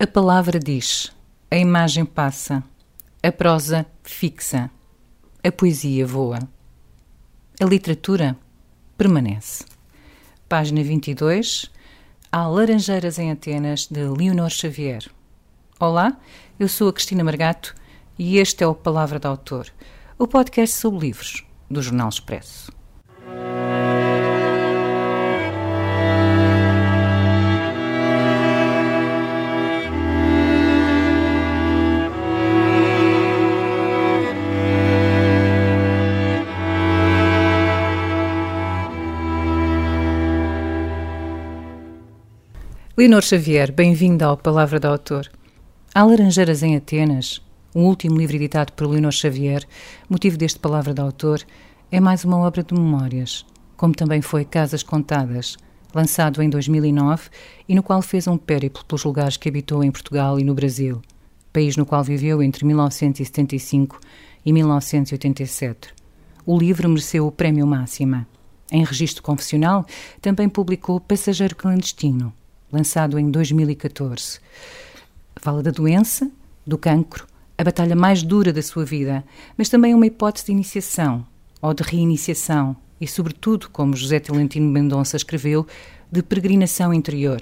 A palavra diz, a imagem passa, a prosa fixa, a poesia voa. A literatura permanece. Página 22. Há Laranjeiras em Atenas, de Leonor Xavier. Olá, eu sou a Cristina Margato e este é o Palavra de Autor, o podcast sobre livros do Jornal Expresso. Leonor Xavier, bem-vinda ao Palavra do Autor. Há Laranjeiras em Atenas, o último livro editado por Leonor Xavier, motivo deste Palavra do Autor, é mais uma obra de memórias, como também foi Casas Contadas, lançado em 2009 e no qual fez um périplo pelos lugares que habitou em Portugal e no Brasil, país no qual viveu entre 1975 e 1987. O livro mereceu o Prémio Máxima. Em registro confessional, também publicou Passageiro Clandestino, lançado em 2014. Fala da doença, do cancro, a batalha mais dura da sua vida, mas também uma hipótese de iniciação ou de reiniciação e, sobretudo, como José Tolentino Mendonça escreveu, de peregrinação interior.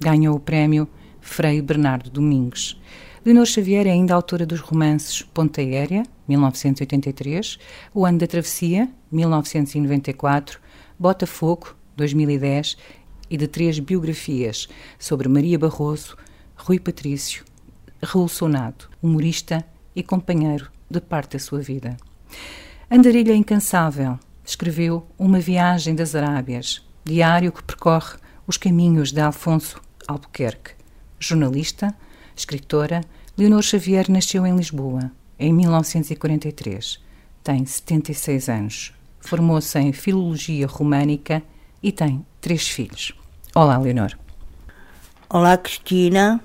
Ganhou o prémio Frei Bernardo Domingos. Leonor Xavier é ainda autora dos romances Ponta Aérea, 1983, O Ano da Travessia, 1994, Botafogo, 2010 e de três biografias sobre Maria Barroso, Rui Patrício, Raul Sonado, humorista e companheiro de parte da sua vida. Andarilha Incansável escreveu Uma Viagem das Arábias, diário que percorre os caminhos de Alfonso Albuquerque. Jornalista, escritora, Leonor Xavier nasceu em Lisboa, em 1943. Tem 76 anos. Formou-se em Filologia Românica e tem três filhos. Olá, Leonor. Olá, Cristina.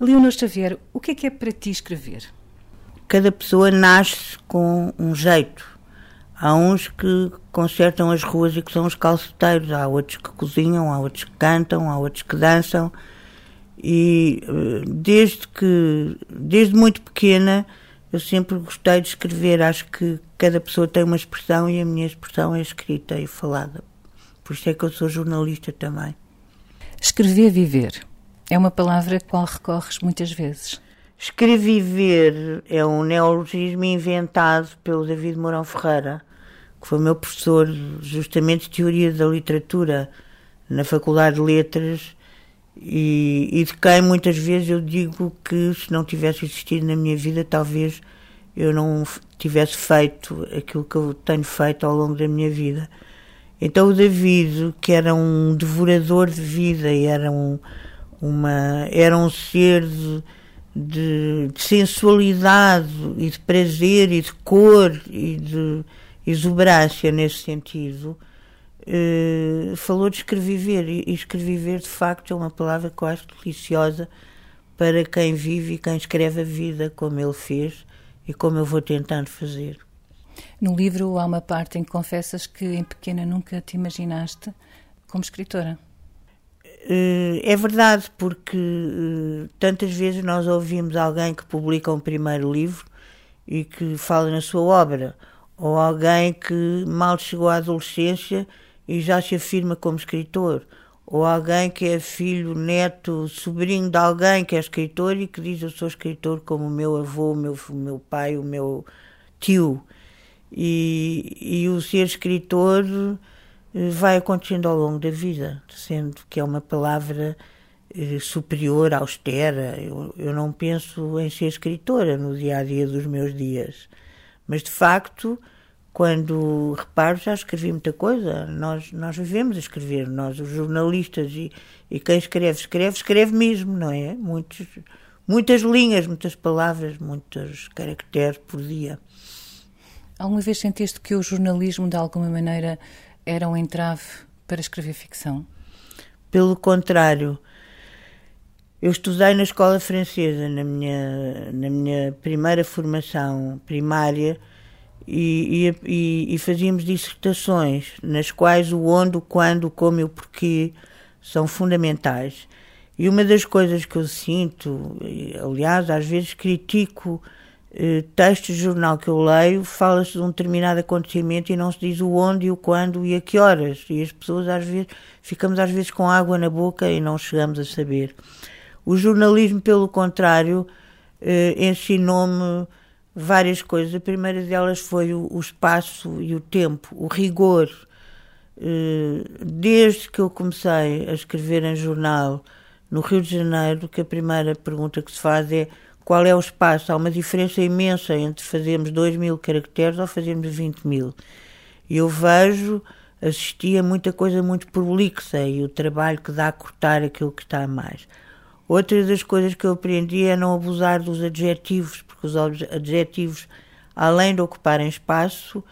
Leonor Xavier, o que é que é para ti escrever? Cada pessoa nasce com um jeito. Há uns que consertam as ruas e que são os calceteiros, há outros que cozinham, há outros que cantam, há outros que dançam. E eh, desde que, desde muito pequena, eu sempre gostei de escrever. Acho que cada pessoa tem uma expressão e a minha expressão é escrita e falada. Por isso é que eu sou jornalista também. Escrever viver é uma palavra a qual recorres muitas vezes. Escreviver é um neologismo inventado pelo David Mourão Ferreira, que foi meu professor justamente de Teoria da Literatura na Faculdade de Letras e, e de quem muitas vezes eu digo que se não tivesse existido na minha vida, talvez eu não tivesse feito aquilo que eu tenho feito ao longo da minha vida. Então o David, que era um devorador de vida era um, uma, era um ser de, de, de sensualidade e de prazer e de cor e de exuberância nesse sentido, eh, falou de escreviver e escreviver de facto é uma palavra acho deliciosa para quem vive e quem escreve a vida como ele fez e como eu vou tentando fazer. No livro há uma parte em que confessas que em pequena nunca te imaginaste como escritora. Eh, é verdade, porque eh, tantas vezes nós ouvimos alguém que publica um primeiro livro e que fala na sua obra, ou alguém que mal chegou à adolescência e já se afirma como escritor, ou alguém que é filho, neto, sobrinho de alguém que é escritor e que diz eu sou escritor como o meu avô, o meu, o meu pai, o meu tio. E, e o ser escritor eh, vai acontecendo ao longo da vida, sendo que é uma palavra eh, superior, austera. Eu, eu não penso em ser escritora no dia a dia dos meus dias, mas de facto, quando reparo, já escrevi muita coisa. Nós, nós vivemos a escrever, nós, os jornalistas, e, e quem escreve, escreve, escreve mesmo, não é? Muitos, muitas linhas, muitas palavras, muitos caracteres por dia. Alguma vez sentiste que o jornalismo, de alguma maneira, era um entrave para escrever ficção? Pelo contrário. Eu estudei na escola francesa, na minha, na minha primeira formação primária, e, e, e, fazíamos dissertações nas quais o onde, o quando, o como e o porquê são fundamentais. E uma das coisas que eu sinto, aliás, às vezes critico eh, textos de jornal que eu leio, fala-se de um determinado acontecimento e não se diz o onde, o quando e a que horas. E as pessoas às vezes ficamos às vezes com água na boca e não chegamos a saber. O jornalismo, pelo contrário, eh, ensinou-me várias coisas. A primeira delas foi o, o espaço e o tempo, o rigor. Eh, desde que eu comecei a escrever em jornal no Rio de Janeiro, que a primeira pergunta que se faz é qual é o espaço? Há uma diferença imensa entre fazermos 2 mil caracteres ou fazermos 20 mil. Eu vejo, assisti a muita coisa muito prolixa e o trabalho que dá a cortar aquilo que está a mais. Outra das coisas que eu aprendi é não abusar dos adjetivos, porque os adjetivos, além de ocuparem espaço,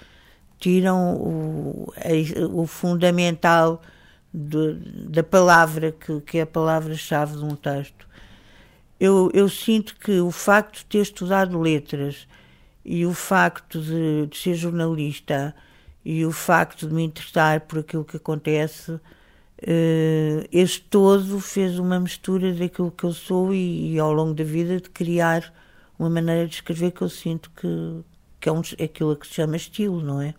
tiram o, o fundamental da palavra, que, que é a palavra-chave de um texto. Eu, eu sinto que o facto de ter estudado letras e o facto de, de ser jornalista e o facto de me interessar por aquilo que acontece, uh, esse todo fez uma mistura daquilo que eu sou e, e, ao longo da vida de criar uma maneira de escrever que eu sinto que, que é, um, é aquilo que se chama estilo, não é?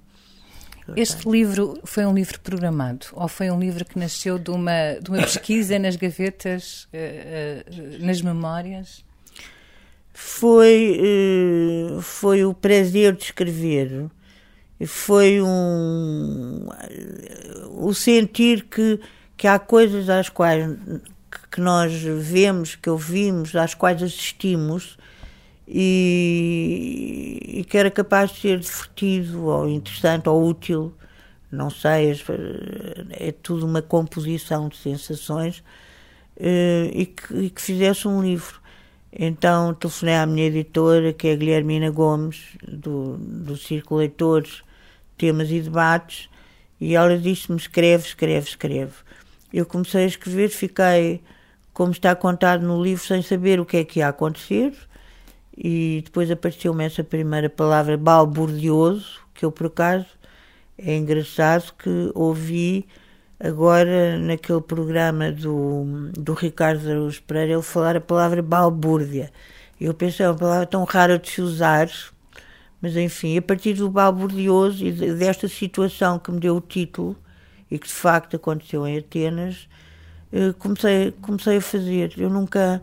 Este livro foi um livro programado ou foi um livro que nasceu de uma, de uma pesquisa nas gavetas, uh, uh, nas memórias? Foi, uh, foi o prazer de escrever, foi um, o sentir que, que há coisas às quais que nós vemos, que ouvimos, às quais assistimos e, e que era capaz de ser divertido ou interessante ou útil, não sei, é tudo uma composição de sensações eh, e que, e que fizesse um livro. Então telefonei à minha editora, que é a Guilhermina Gomes, do, do Círculo Leitores, Temas e Debates, e ela disse-me: escreve, escreve, escreve. Eu comecei a escrever, fiquei, como está contado no livro, sem saber o que é que ia acontecer e depois apareceu-me essa primeira palavra balburdioso, que eu por acaso é engraçado que ouvi agora naquele programa do, do Ricardo Araújo Pereira ele falar a palavra balbúrdia. Eu pensei, é uma palavra tão rara de se usar, mas enfim, a partir do balburdioso e desta situação que me deu o título e que de facto aconteceu em Atenas, eh, comecei, comecei a fazer. Eu nunca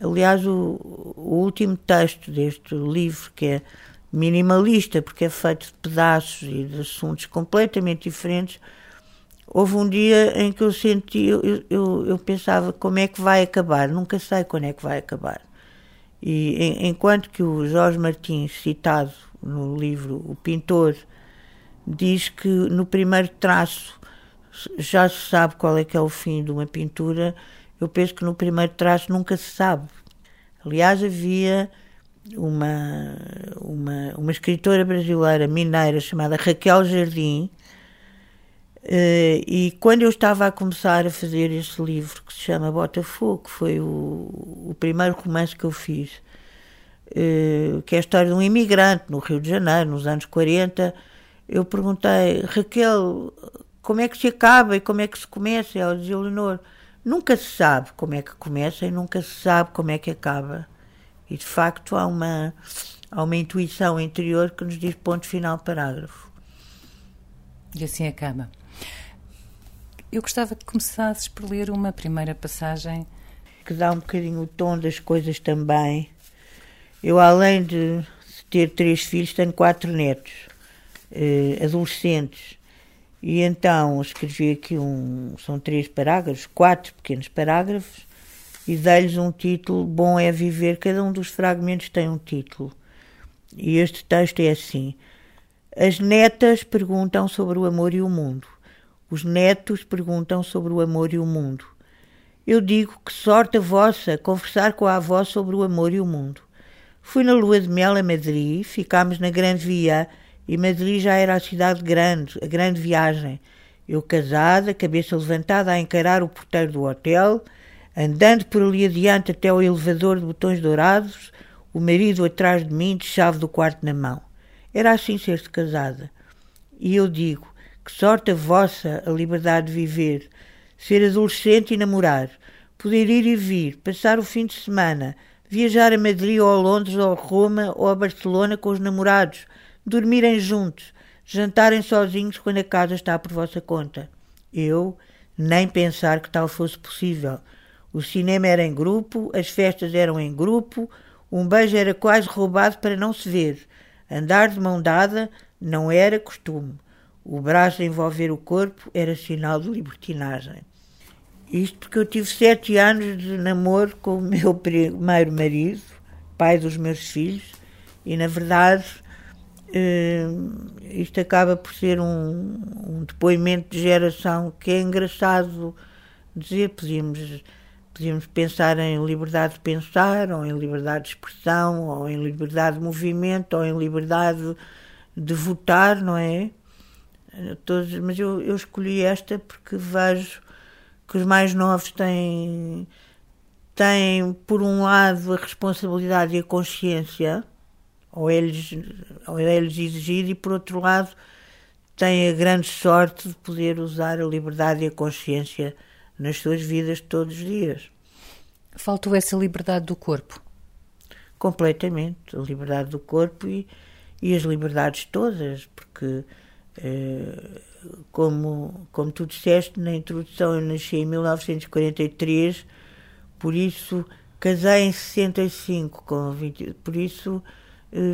Aliás, o, o último texto deste livro, que é minimalista, porque é feito de pedaços e de assuntos completamente diferentes, houve um dia em que eu senti, eu, eu, eu pensava como é que vai acabar, nunca sei quando é que vai acabar. E em, enquanto que o Jorge Martins, citado no livro O Pintor, diz que no primeiro traço já se sabe qual é que é o fim de uma pintura, eu penso que no primeiro traço nunca se sabe. Aliás, havia uma, uma, uma escritora brasileira mineira chamada Raquel Jardim, Uh, e quando eu estava a começar a fazer esse livro que se chama Botafogo, que foi o, o primeiro romance que eu fiz, uh, que é a história de um imigrante no Rio de Janeiro, nos anos 40, eu perguntei, Raquel, como é que se acaba e como é que se começa? Ela dizia, Leonor, Nunca se sabe como é que começa e nunca se sabe como é que acaba. E de facto há uma, há uma intuição interior que nos diz ponto final parágrafo. E assim acaba. Eu gostava que começasses por ler uma primeira passagem. Que dá um bocadinho o tom das coisas também. Eu, além de ter três filhos, tenho quatro netos, eh, adolescentes. E então escrevi aqui um. São três parágrafos, quatro pequenos parágrafos, e dei-lhes um título: Bom é viver. Cada um dos fragmentos tem um título. E este texto é assim: As netas perguntam sobre o amor e o mundo. Os netos perguntam sobre o amor e o mundo. Eu digo que sorte a vossa conversar com a avó sobre o amor e o mundo. Fui na lua de mel a Madrid, ficámos na Grande Via e Madrid já era a cidade grande, a grande viagem. Eu casada, cabeça levantada a encarar o porteiro do hotel, andando por ali adiante até ao elevador de botões dourados, o marido atrás de mim de chave do quarto na mão. Era assim ser-se casada. E eu digo, que sorte a vossa a liberdade de viver, ser adolescente e namorar, poder ir e vir, passar o fim de semana, viajar a Madrid ou a Londres ou a Roma ou a Barcelona com os namorados, dormirem juntos, jantarem sozinhos quando a casa está por vossa conta. Eu nem pensar que tal fosse possível. O cinema era em grupo, as festas eram em grupo, um beijo era quase roubado para não se ver. Andar de mão dada não era costume. O braço a envolver o corpo era sinal de libertinagem. Isto porque eu tive sete anos de namoro com o meu primeiro marido, pai dos meus filhos, e na verdade uh, isto acaba por ser um, um, depoimento de geração que é engraçado dizer. Podíamos, podíamos pensar em liberdade de pensar, ou em liberdade de expressão, ou em liberdade de movimento, ou em liberdade de votar, não é? Todos, mas eu, eu escolhi esta porque vejo que os mais novos têm, têm, por um lado, a responsabilidade e a consciência, ou eles, ou eles exigir, e por outro lado, têm a grande sorte de poder usar a liberdade e a consciência nas suas vidas todos os dias. Faltou essa liberdade do corpo? Completamente. A liberdade do corpo e, e as liberdades todas, porque, eh, como, como tu disseste na introdução, eu nasci em 1943, por isso casei em 65, com 20, por isso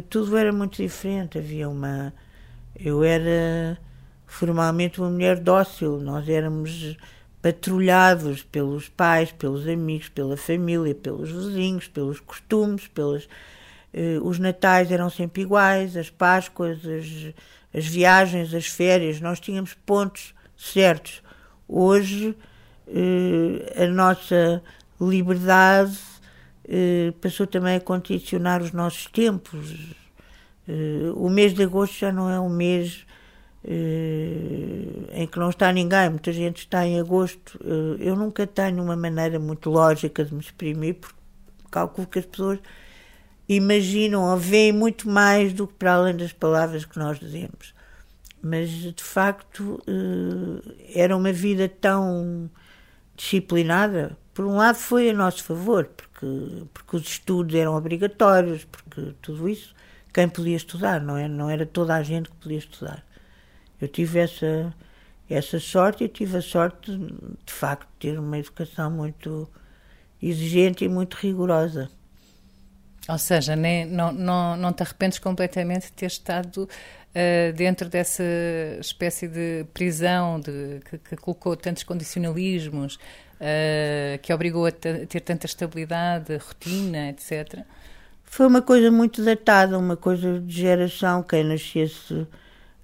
tudo era muito diferente. Havia uma. Eu era formalmente uma mulher dócil, nós éramos patrulhados pelos pais, pelos amigos, pela família, pelos vizinhos, pelos costumes, pelas eh, os natais eram sempre iguais, as Páscoas, as, as viagens, as férias, nós tínhamos pontos certos. Hoje, eh, a nossa liberdade eh, passou também a condicionar os nossos tempos. o mês de agosto já não é um mês em que não está ninguém, muita gente está em agosto. eu nunca tenho uma maneira muito lógica de me exprimir, porque calculo que as pessoas imaginam ou veem muito mais do que para além das palavras que nós dizemos. Mas, de facto, eh, era uma vida tão disciplinada. Por um lado, foi a nosso favor, porque, porque os estudos eram obrigatórios, porque tudo isso, quem podia estudar, não era, não era toda a gente que podia estudar. Eu tive essa, essa sorte e tive a sorte, de facto, de ter uma educação muito exigente e muito rigorosa. Ou seja, nem, não, não, não te arrependes completamente de ter estado uh, dentro dessa espécie de prisão de, que, que colocou tantos condicionalismos, uh, que obrigou a, ter tanta estabilidade, rotina, etc. Foi uma coisa muito datada, uma coisa de geração. Quem nascesse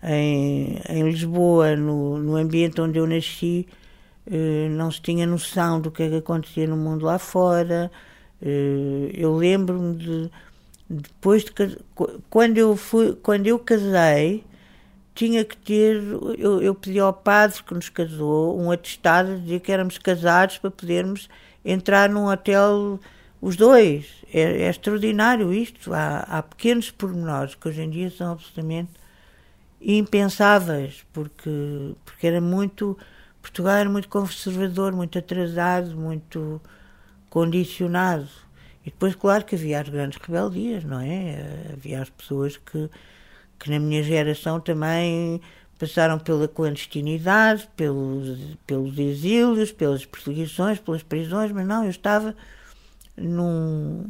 em, em Lisboa, no, no ambiente onde eu nasci, uh, não se tinha noção do que, é que acontecia no mundo lá fora eh, eu lembro-me de depois de quando eu fui quando eu casei tinha que ter eu, eu pedi ao padre que nos casou um atestado dizer que éramos casados para podermos entrar num hotel os dois é, é extraordinário isto há, há pequenos pormenores que hoje em dia são absolutamente impensáveis porque porque era muito Portugal era muito conservador muito atrasado muito condicionado. E depois, claro que havia as grandes rebeldias, não é? Havia as pessoas que, que na minha geração também passaram pela clandestinidade, pelos, pelos exílios, pelas perseguições, pelas prisões, mas não, eu estava num,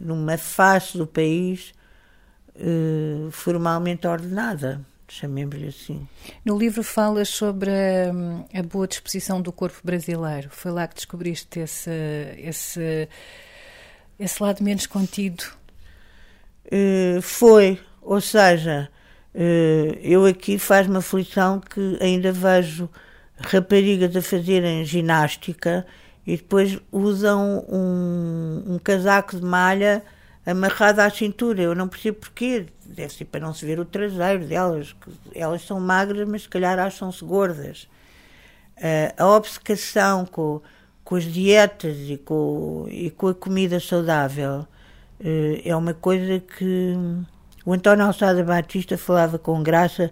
numa face do país uh, formalmente ordenada chamemos-lhe assim. No livro falas sobre a, a, boa disposição do corpo brasileiro. Foi lá que descobriste esse, esse, esse lado menos contido? Uh, foi, ou seja, uh, eu aqui faz-me aflição que ainda vejo raparigas a fazerem ginástica e depois usam um, um casaco de malha amarrado à cintura. Eu não percebo porquê. Deve ser para não se ver o traseiro delas. Elas são magras, mas se calhar acham-se gordas. Uh, a obcecação com, com as dietas e com, e com a comida saudável uh, é uma coisa que o António Alçada Batista falava com graça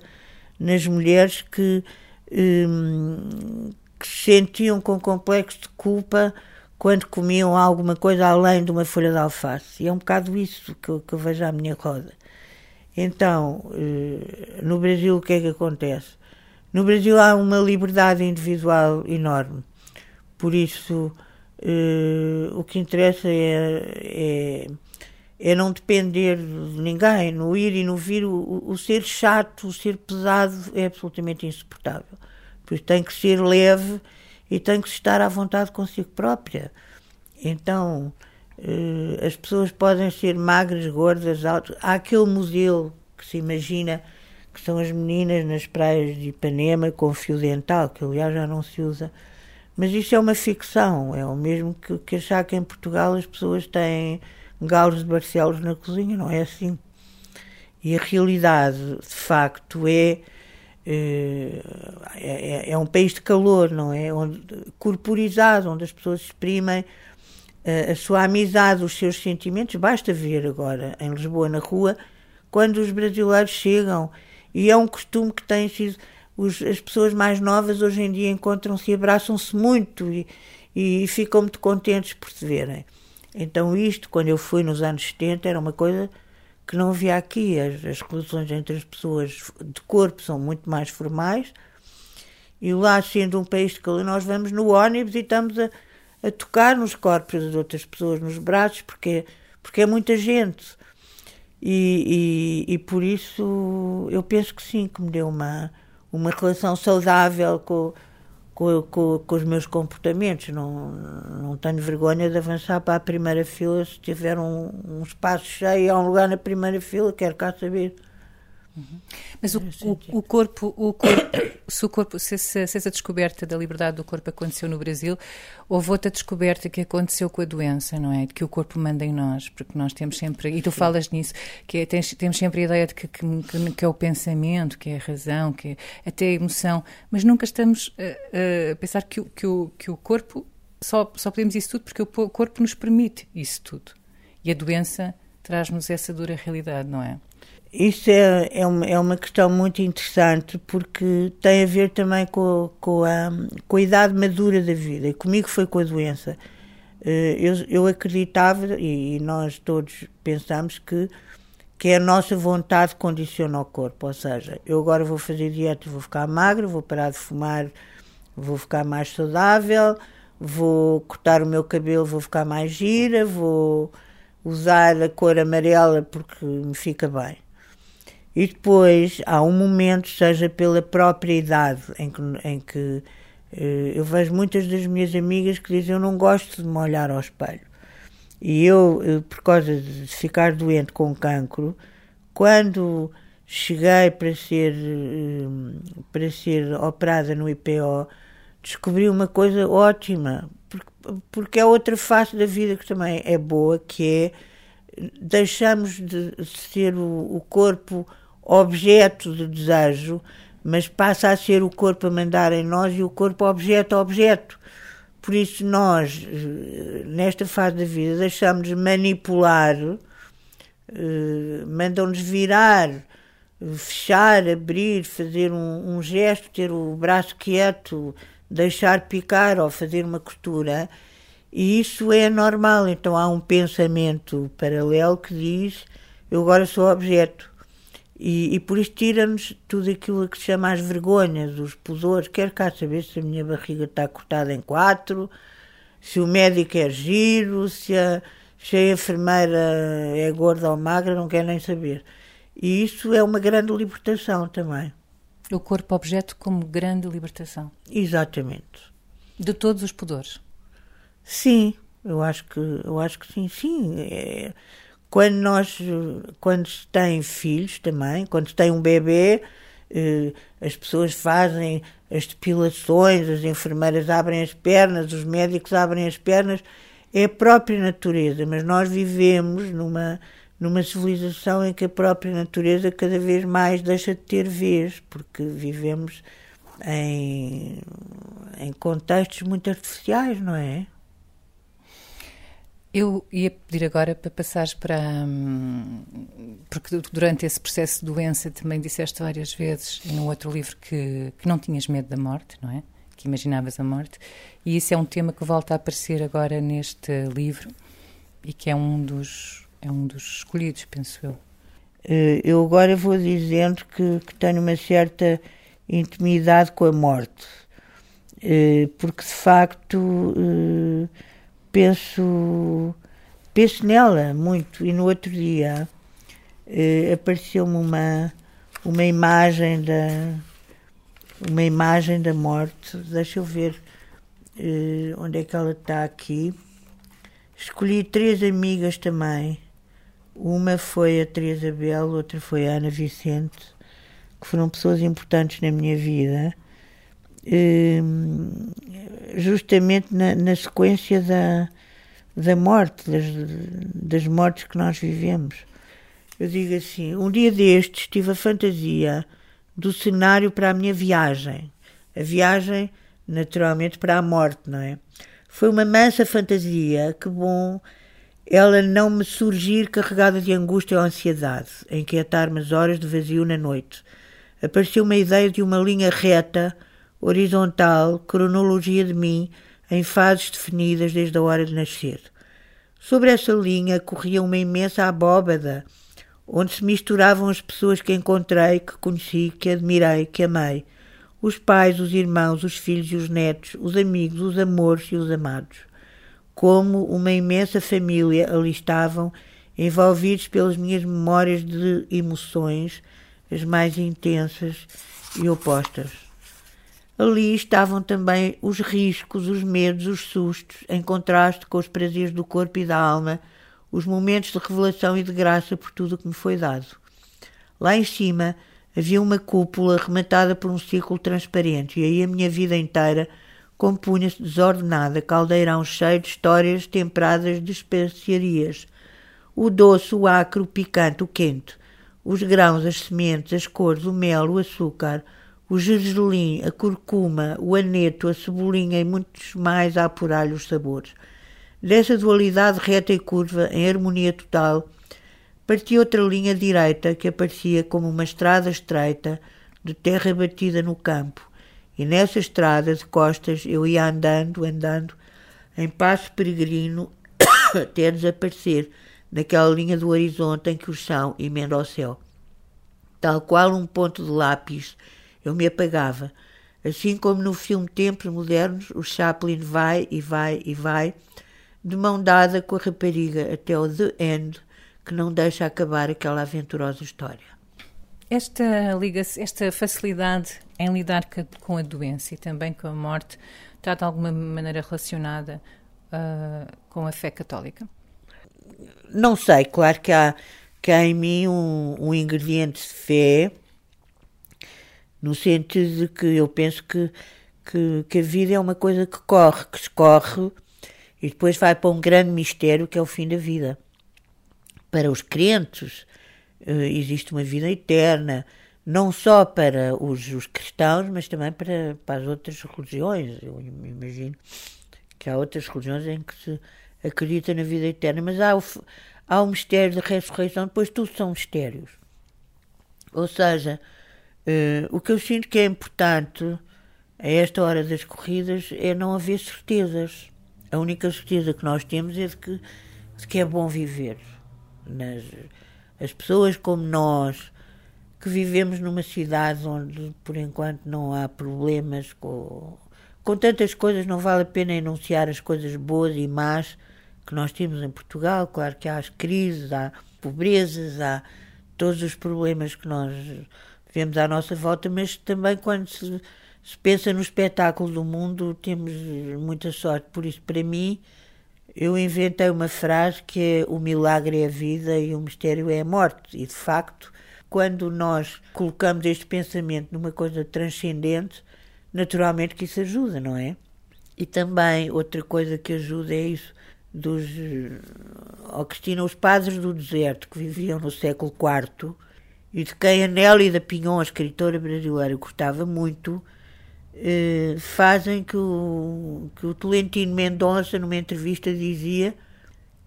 nas mulheres que, um, que se sentiam com complexo de culpa quando comiam alguma coisa além de uma folha de alface. E é um bocado isso que eu, que eu vejo à minha roda. Então, eh, no Brasil, o que é que acontece? No Brasil há uma liberdade individual enorme. Por isso, eh, o que interessa é, é, é, não depender de ninguém. No ir e no vir, o, o ser chato, o ser pesado é absolutamente insuportável. Por isso, tem que ser leve e tem que estar à vontade consigo própria. Então, uh, as pessoas podem ser magras, gordas, altas. Há aquele museu que se imagina que são as meninas nas praias de Ipanema com fio dental, que aliás já não se usa. Mas isso é uma ficção, é o mesmo que, que achar que em Portugal as pessoas têm gauros de Barcelos na cozinha, não é assim. E a realidade, de facto, é é, é, é, um país de calor, não é? Onde, corporizado, onde as pessoas exprimem eh, a sua amizade, os seus sentimentos. Basta ver agora em Lisboa, na rua, quando os brasileiros chegam. E é um costume que tem sido. Os, as pessoas mais novas hoje em dia encontram-se e abraçam-se muito e, e, ficam muito contentes por se verem. Então, isto, quando eu fui nos anos 70, era uma coisa que não havia aqui. As, as relações entre as pessoas de corpo são muito mais formais. E lá, sendo um país de calor, nós vamos no ônibus e estamos a, a tocar nos corpos das outras pessoas, nos braços, porque, porque é muita gente. E, e, e, por isso eu penso que sim, que me deu uma, uma relação saudável com, com, com, com, os meus comportamentos. Não, não tenho vergonha de avançar para a primeira fila se tiver um, um espaço cheio, há um lugar na primeira fila, quero cá saber. Uhum. Mas o, o, o, corpo, o corpo, se o corpo, se, se, se, essa descoberta da liberdade do corpo aconteceu no Brasil, houve outra descoberta que aconteceu com a doença, não é? De que o corpo manda em nós, porque nós temos sempre, e tu falas nisso, que é, tens, temos sempre a ideia de que, que, que, é o pensamento, que é a razão, que é até a emoção, mas nunca estamos a, a pensar que, que, o, que o corpo, só, só podemos isso tudo porque o corpo nos permite isso tudo. E a doença traz-nos essa dura realidade, não é? Isso é, é, uma, é uma questão muito interessante porque tem a ver também com, com, a, com a idade madura da vida. E comigo foi com a doença. Eh, eu, eu acreditava, e nós todos pensamos, que, que é a nossa vontade condiciona o corpo. Ou seja, eu agora vou fazer dieta, vou ficar magra, vou parar de fumar, vou ficar mais saudável, vou cortar o meu cabelo, vou ficar mais gira, vou usar a cor amarela porque me fica bem. E depois há um momento, seja pela própria idade, em que, em que eh, eu vejo muitas das minhas amigas que dizem eu não gosto de me olhar ao espelho. E eu, eh, por causa de ficar doente com cancro, quando cheguei para ser, eh, para ser operada no IPO, descobri uma coisa ótima, porque, porque é outra face da vida que também é boa, que é deixamos de ser o, corpo objeto de desejo, mas passa a ser o corpo a mandar em nós e o corpo objeto a objeto. Por isso, nós, eh, nesta fase da vida, deixamos manipular, eh, mandam-nos virar, fechar, abrir, fazer um, um, gesto, ter o braço quieto, deixar picar ou fazer uma costura. E isso é normal. Então há um pensamento paralelo que diz: eu agora sou objeto. E, e por isso tira-nos tudo aquilo que se chama as vergonhas, os pudores. Quero cá saber se a minha barriga está cortada em quatro, se o médico é giro, se a, se a enfermeira é gorda ou magra, não quero nem saber. E isso é uma grande libertação também. O corpo-objeto como grande libertação. Exatamente. De todos os pudores. Sim, eu acho que, eu acho que sim, sim. É, quando nós, quando se tem filhos também, quando se tem um bebê, eh, as pessoas fazem as depilações, as enfermeiras abrem as pernas, os médicos abrem as pernas, é a própria natureza, mas nós vivemos numa, numa civilização em que a própria natureza cada vez mais deixa de ter vez, porque vivemos em, em contextos muito artificiais, não é? Eu ia pedir agora para passares para. Hum, porque durante esse processo de doença também disseste várias vezes, num outro livro, que, que não tinhas medo da morte, não é? que imaginavas a morte, e isso é um tema que volta a aparecer agora neste livro e que é um dos, é um dos escolhidos, penso eu. Eh, eu agora vou dizendo que, que tenho uma certa intimidade com a morte, eh, porque de facto eh, penso, penso nela muito. E no outro dia apareceu-me uma, uma imagem da uma imagem da morte. Deixa eu ver onde é que ela está aqui. Escolhi três amigas também uma foi a Teresa Belo, outra foi a Ana Vicente, que foram pessoas importantes na minha vida, justamente na, na sequência da, da morte, das, das mortes que nós vivemos. Eu digo assim: um dia destes tive a fantasia do cenário para a minha viagem. A viagem, naturalmente, para a morte, não é? Foi uma mansa fantasia, que bom ela não me surgir carregada de angústia ou ansiedade, inquietar-me as horas de vazio na noite. Apareceu uma ideia de uma linha reta, horizontal, cronologia de mim, em fases definidas desde a hora de nascer. Sobre essa linha corria uma imensa abóbada, onde se misturavam as pessoas que encontrei, que conheci, que admirei, que amei. Os pais, os irmãos, os filhos e os netos, os amigos, os amores e os amados como uma imensa família ali estavam, envolvidos pelas minhas memórias de emoções, as mais intensas e opostas. Ali estavam também os riscos, os medos, os sustos, em contraste com os prazeres do corpo e da alma, os momentos de revelação e de graça por tudo o que me foi dado. Lá em cima havia uma cúpula rematada por um círculo transparente, e aí a minha vida inteira compunha-se desordenada, caldeirão cheio de histórias temperadas de especiarias. O doce, o acre, o picante, o quente, os grãos, as sementes, as cores, o mel, o açúcar, o gergelim, a curcuma, o aneto, a cebolinha e muitos mais a apurar-lhe os sabores. Dessa dualidade reta e curva, em harmonia total, partia outra linha direita que aparecia como uma estrada estreita de terra batida no campo e nessa estrada de costas eu ia andando, andando, em passo peregrino, até desaparecer naquela linha do horizonte em que o chão emenda ao céu. Tal qual um ponto de lápis, eu me apagava. Assim como no filme Tempos Modernos, o Chaplin vai e vai e vai, de mão dada com a rapariga até o The End, que não deixa acabar aquela aventurosa história. Esta, liga esta facilidade em lidar com a doença e também com a morte está de alguma maneira relacionada uh, com a fé católica? Não sei, claro que há, que há em mim um, um ingrediente de fé, no sentido de que eu penso que, que, que a vida é uma coisa que corre, que escorre e depois vai para um grande mistério que é o fim da vida. Para os crentes, uh, existe uma vida eterna, não só para os, os, cristãos, mas também para, para as outras religiões. Eu imagino que há outras religiões em que se acredita na vida eterna, mas há o, há o mistério da ressurreição, depois tudo são mistérios. Ou seja, uh, o que eu sinto que é importante a esta hora das corridas é não haver certezas. A única certeza que nós temos é de que, de que é bom viver. Nas, as pessoas como nós, que vivemos numa cidade onde, por enquanto, não há problemas com, com tantas coisas, não vale a pena enunciar as coisas boas e más que nós temos em Portugal. Claro que há as crises, há pobrezas, há todos os problemas que nós vemos à nossa volta, mas também quando se, se pensa no espetáculo do mundo, temos muita sorte. Por isso, para mim, eu inventei uma frase que é o milagre é a vida e o mistério é a morte. E de facto, quando nós colocamos este pensamento numa coisa transcendente, naturalmente que isso ajuda, não é? E também outra coisa que ajuda é isso dos oh Cristina, os padres do deserto que viviam no século IV e de quem a Nélida Pinhon, a escritora brasileira, gostava muito, eh, fazem que o, que o Tolentino Mendonça, numa entrevista, dizia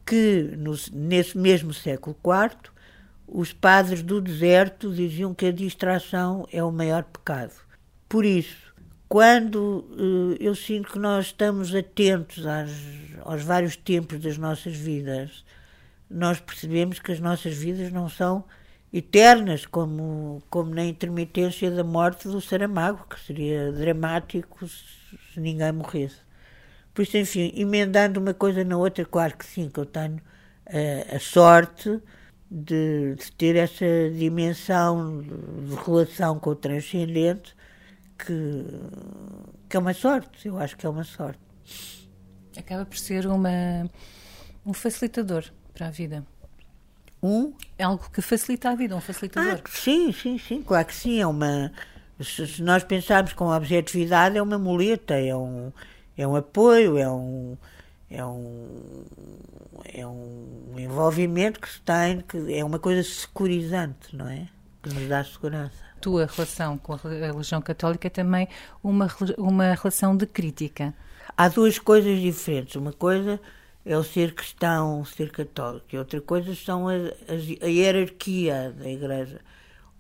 que no, nesse mesmo século IV os padres do deserto diziam que a distração é o maior pecado. Por isso, quando uh, eu sinto que nós estamos atentos às, aos vários tempos das nossas vidas, nós percebemos que as nossas vidas não são eternas, como, como na intermitência da morte do Saramago, que seria dramático se, ninguém morresse. Por isso, enfim, emendando uma coisa na outra, claro que sim, que eu tenho uh, a sorte de, de, ter essa dimensão de relação com o transcendente, que, que é uma sorte, eu acho que é uma sorte. Acaba por ser uma, um facilitador para a vida. Um? É algo que facilita a vida, um facilitador. Ah, sim, sim, sim, claro que sim. É uma, se nós pensarmos com a objetividade, é uma muleta, é um, é um apoio, é um, é um, é um envolvimento que se tem, que é uma coisa securizante, não é? Que nos dá segurança. Tua relação com a religião católica é também uma, uma relação de crítica. Há duas coisas diferentes. Uma coisa é o ser cristão, o ser católico, e outra coisa são a, a, a hierarquia da Igreja,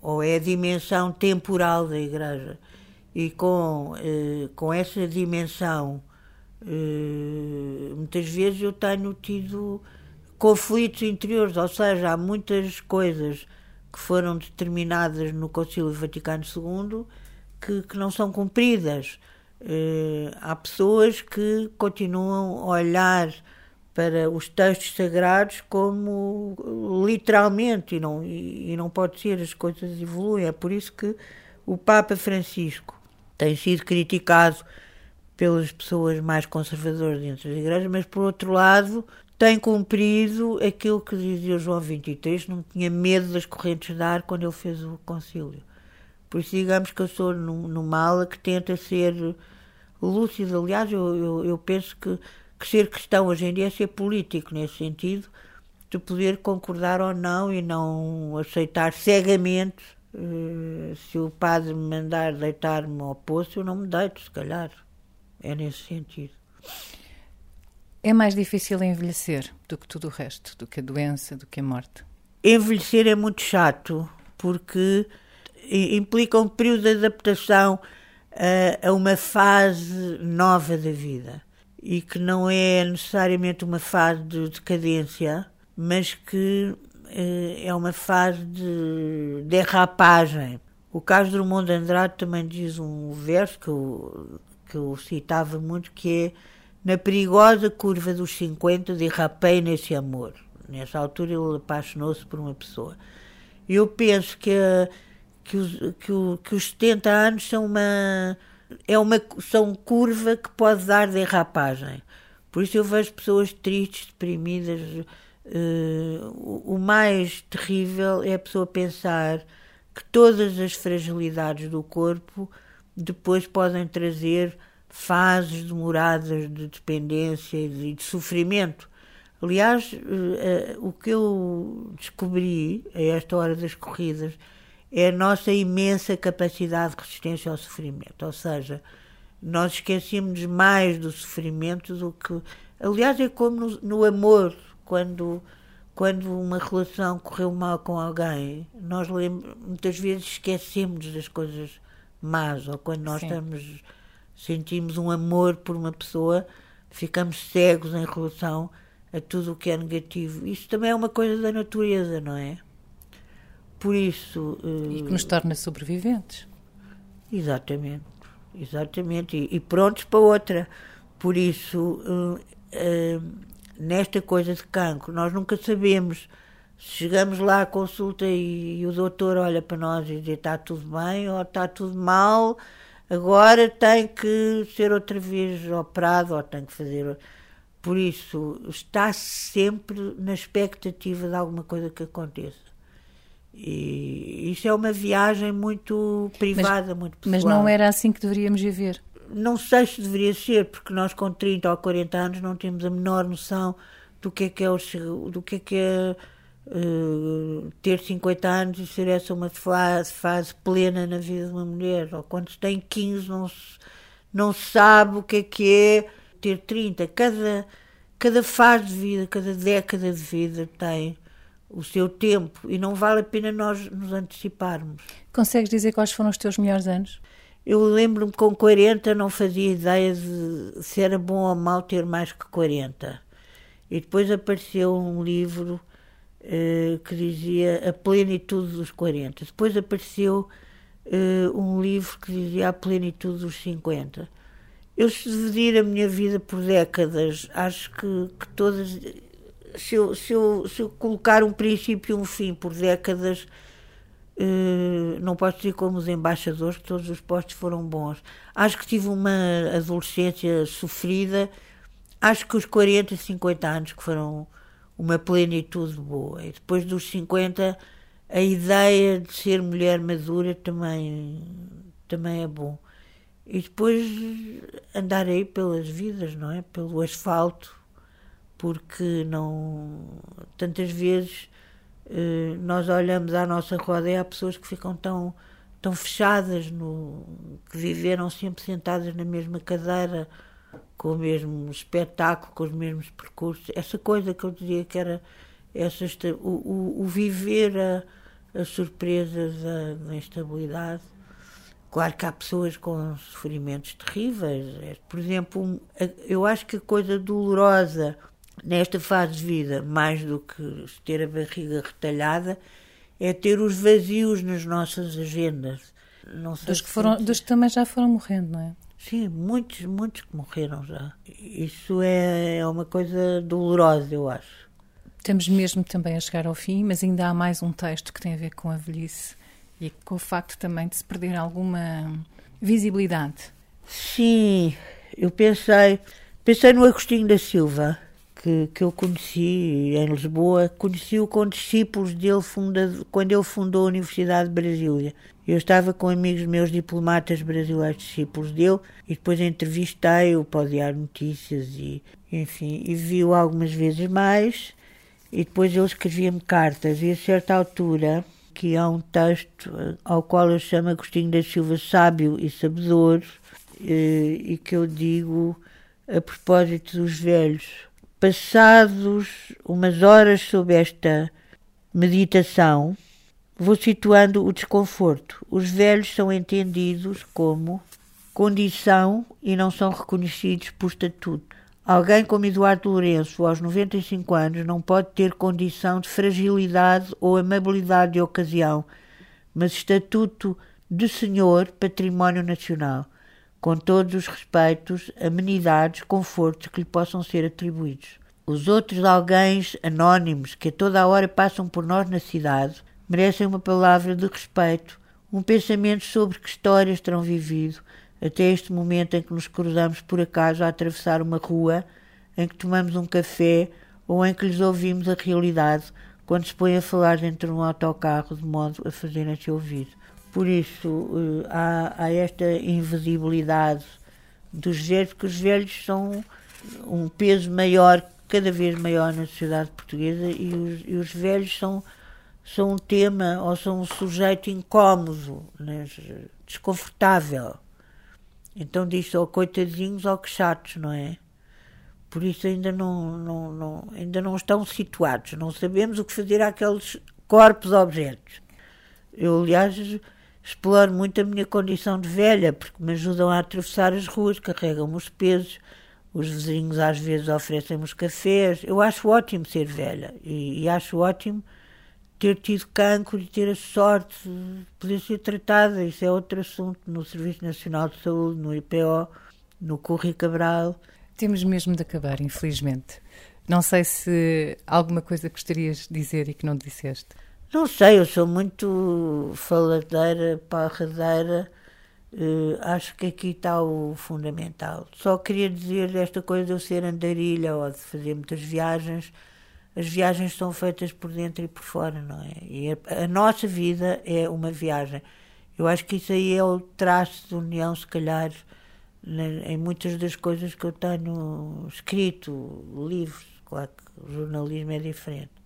ou é a dimensão temporal da Igreja. E com, eh, com essa dimensão, eh, muitas vezes eu tenho tido conflitos interiores, ou seja, há muitas coisas que foram determinadas no Concílio Vaticano II que, que não são cumpridas. Eh, há pessoas que continuam a olhar para os textos sagrados como literalmente e não, e, e não pode ser, as coisas evoluem. É por isso que o Papa Francisco tem sido criticado pelas pessoas mais conservadoras dentro das igrejas, mas por outro lado tem cumprido aquilo que dizia João 23, não tinha medo das correntes de ar quando ele fez o concílio. Por isso, digamos que eu sou numa ala que tenta ser lúcida. Aliás, eu, eu, eu penso que que ser cristão hoje em dia é ser político, nesse sentido, de poder concordar ou não e não aceitar cegamente. Uh, se o padre me mandar deitar-me ao poço, eu não me deito, se calhar. É nesse sentido. É mais difícil envelhecer do que tudo o resto, do que a doença, do que a morte? Envelhecer é muito chato, porque implica um período de adaptação a, a uma fase nova da vida e que não é necessariamente uma fase de decadência, mas que eh, é uma fase de derrapagem. O caso do Drummond Andrade também diz um verso que eu, que eu citava muito, que é na perigosa curva dos 50 derrapei nesse amor. Nessa altura ele apaixonou-se por uma pessoa. Eu penso que, que, os, que, que os 70 anos são uma é uma são curva que pode dar derrapagem. Por isso eu vejo pessoas tristes, deprimidas. Uh, o, mais terrível é a pessoa pensar que todas as fragilidades do corpo depois podem trazer fases demoradas de dependência e de, de sofrimento. Aliás, uh, uh, o que eu descobri a esta hora das corridas é a nossa imensa capacidade de resistência ao sofrimento. Ou seja, nós esquecemos mais do sofrimento do que. Aliás, é como no, no amor, quando, quando uma relação correu mal com alguém, nós muitas vezes esquecemos das coisas más, ou quando nós estamos, sentimos um amor por uma pessoa, ficamos cegos em relação a tudo o que é negativo. Isso também é uma coisa da natureza, não é? Por isso. Uh, e que nos torna sobreviventes. Exatamente, exatamente. E, e prontos para outra. Por isso, uh, uh, nesta coisa de cancro, nós nunca sabemos. Chegamos lá à consulta e, e o doutor olha para nós e diz: está tudo bem ou está tudo mal, agora tem que ser outra vez operado ou tem que fazer. Por isso, está sempre na expectativa de alguma coisa que aconteça. E isso é uma viagem muito privada, mas, muito pessoal. Mas não era assim que deveríamos viver? Não sei se deveria ser, porque nós com 30 ou 40 anos não temos a menor noção do que é que é, o, do que é, que é uh, ter 50 anos e ser essa uma fase, fase plena na vida de uma mulher. Ou quando se tem 15 não se, não se sabe o que é que é ter 30. Cada, cada fase de vida, cada década de vida tem o seu tempo e não vale a pena nós nos anteciparmos. Consegues dizer quais foram os teus melhores anos? Eu lembro-me com 40 não fazia ideia de se era bom ou mau ter mais que 40. E depois apareceu um livro uh, que dizia A Plenitude dos 40. Depois apareceu uh, um livro que dizia A Plenitude dos 50. Eu, se dividir a minha vida por décadas, acho que, que todas. Se eu, se, eu, se eu colocar um princípio e um fim por décadas, uh, não posso dizer como os embaixadores que todos os postos foram bons. Acho que tive uma adolescência sofrida acho que os 40, 50 anos que foram uma plenitude boa. E depois dos 50, a ideia de ser mulher madura também, também é bom. E depois andar aí pelas vidas, não é? Pelo asfalto, porque não. Tantas vezes eh, nós olhamos à nossa roda e há pessoas que ficam tão, tão fechadas, no, que viveram sempre sentadas na mesma cadeira com o mesmo espetáculo, com os mesmos percursos, essa coisa que eu dizia que era essa, o, o, o viver a, a surpresa da, da, instabilidade. Claro que há pessoas com sofrimentos terríveis. É, por exemplo, eu acho que a coisa dolorosa nesta fase de vida, mais do que ter a barriga retalhada, é ter os vazios nas nossas agendas. Não sei dos, que foram, dos que também já foram morrendo, não é? Sim, muitos, muitos que morreram já. Isso é, é uma coisa dolorosa, eu acho. Estamos mesmo também a chegar ao fim, mas ainda há mais um texto que tem a ver com a velhice e com o facto também de se perder alguma visibilidade. Sim, eu pensei, pensei no Agostinho da Silva, que, que eu conheci em Lisboa, conheci-o com discípulos dele funda, quando ele fundou a Universidade de Brasília. Eu estava com amigos meus diplomatas brasileiros, discípulos dele, e depois entrevistei-o para o Notícias e, enfim, e vi-o algumas vezes mais, e depois ele escrevia-me cartas, e a certa altura, que há um texto eh, ao qual eu chamo Agostinho da Silva sábio e sabedor, eh, e que eu digo a propósito dos velhos, passados umas horas sob esta meditação, vou situando o desconforto. Os velhos são entendidos como condição e não são reconhecidos por estatuto. Alguém como Eduardo Lourenço, aos 95 anos, não pode ter condição de fragilidade ou amabilidade de ocasião, mas estatuto de senhor património nacional com todos os respeitos, amenidades, confortos que lhe possam ser atribuídos. Os outros alguém anónimos que a toda a hora passam por nós na cidade merecem uma palavra de respeito, um pensamento sobre que histórias terão vivido até este momento em que nos cruzamos por acaso a atravessar uma rua, em que tomamos um café ou em que lhes ouvimos a realidade quando se põem a falar dentro de um autocarro de modo a fazerem-se ouvir. Por isso eh, há, há esta invisibilidade dos velhos, porque os velhos são um peso maior, cada vez maior na sociedade portuguesa e os, e os velhos são, são um tema ou são um sujeito incómodo, né, desconfortável. Então diz ou coitadinhos ou que chatos, não é? Por isso ainda não, não, não, ainda não estão situados, não sabemos o que fazer àqueles corpos objetos. Eu, aliás, exploro muito a minha condição de velha, porque me ajudam a atravessar as ruas, carregam-me os pesos, os vizinhos às vezes oferecem-me os cafés. Eu acho ótimo ser velha e, e, acho ótimo ter tido cancro e ter a sorte de poder ser tratada. Isso é outro assunto no Serviço Nacional de Saúde, no IPO, no Correio Cabral. Temos mesmo de acabar, infelizmente. Não sei se alguma coisa gostarias de dizer e que não disseste. Não sei, eu sou muito faladeira, parradeira. Uh, acho que aqui está o fundamental. Só queria dizer esta coisa de eu ser andarilha ou de fazer muitas viagens. As viagens são feitas por dentro e por fora, não é? E a, a nossa vida é uma viagem. Eu acho que isso aí é o traço de união, se calhar, em muitas das coisas que eu tenho escrito, livros. Claro que o jornalismo é diferente.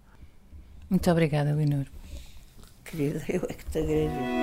Muito obrigada, Leonor. Querida, eu é que te agradeço.